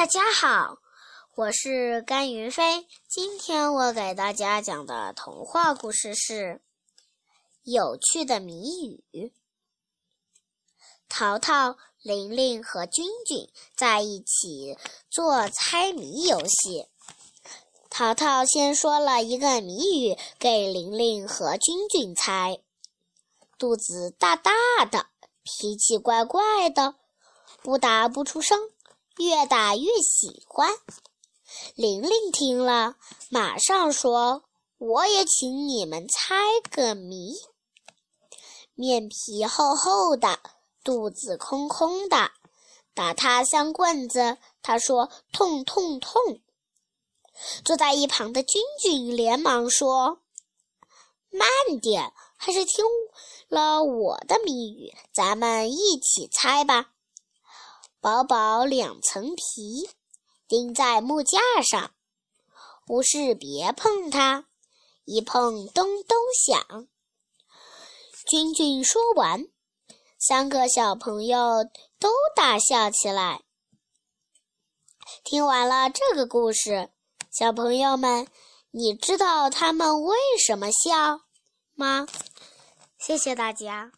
大家好，我是甘云飞。今天我给大家讲的童话故事是《有趣的谜语》。淘淘、玲玲和君君在一起做猜谜游戏。淘淘先说了一个谜语给玲玲和君君猜：肚子大大的，脾气怪怪的，不打不出声。越打越喜欢。玲玲听了，马上说：“我也请你们猜个谜。面皮厚厚的，肚子空空的，打它像棍子。”他说：“痛痛痛！”坐在一旁的君君连忙说：“慢点，还是听了我的谜语，咱们一起猜吧。”薄薄两层皮，钉在木架上，无事别碰它，一碰咚咚响。君君说完，三个小朋友都大笑起来。听完了这个故事，小朋友们，你知道他们为什么笑吗？谢谢大家。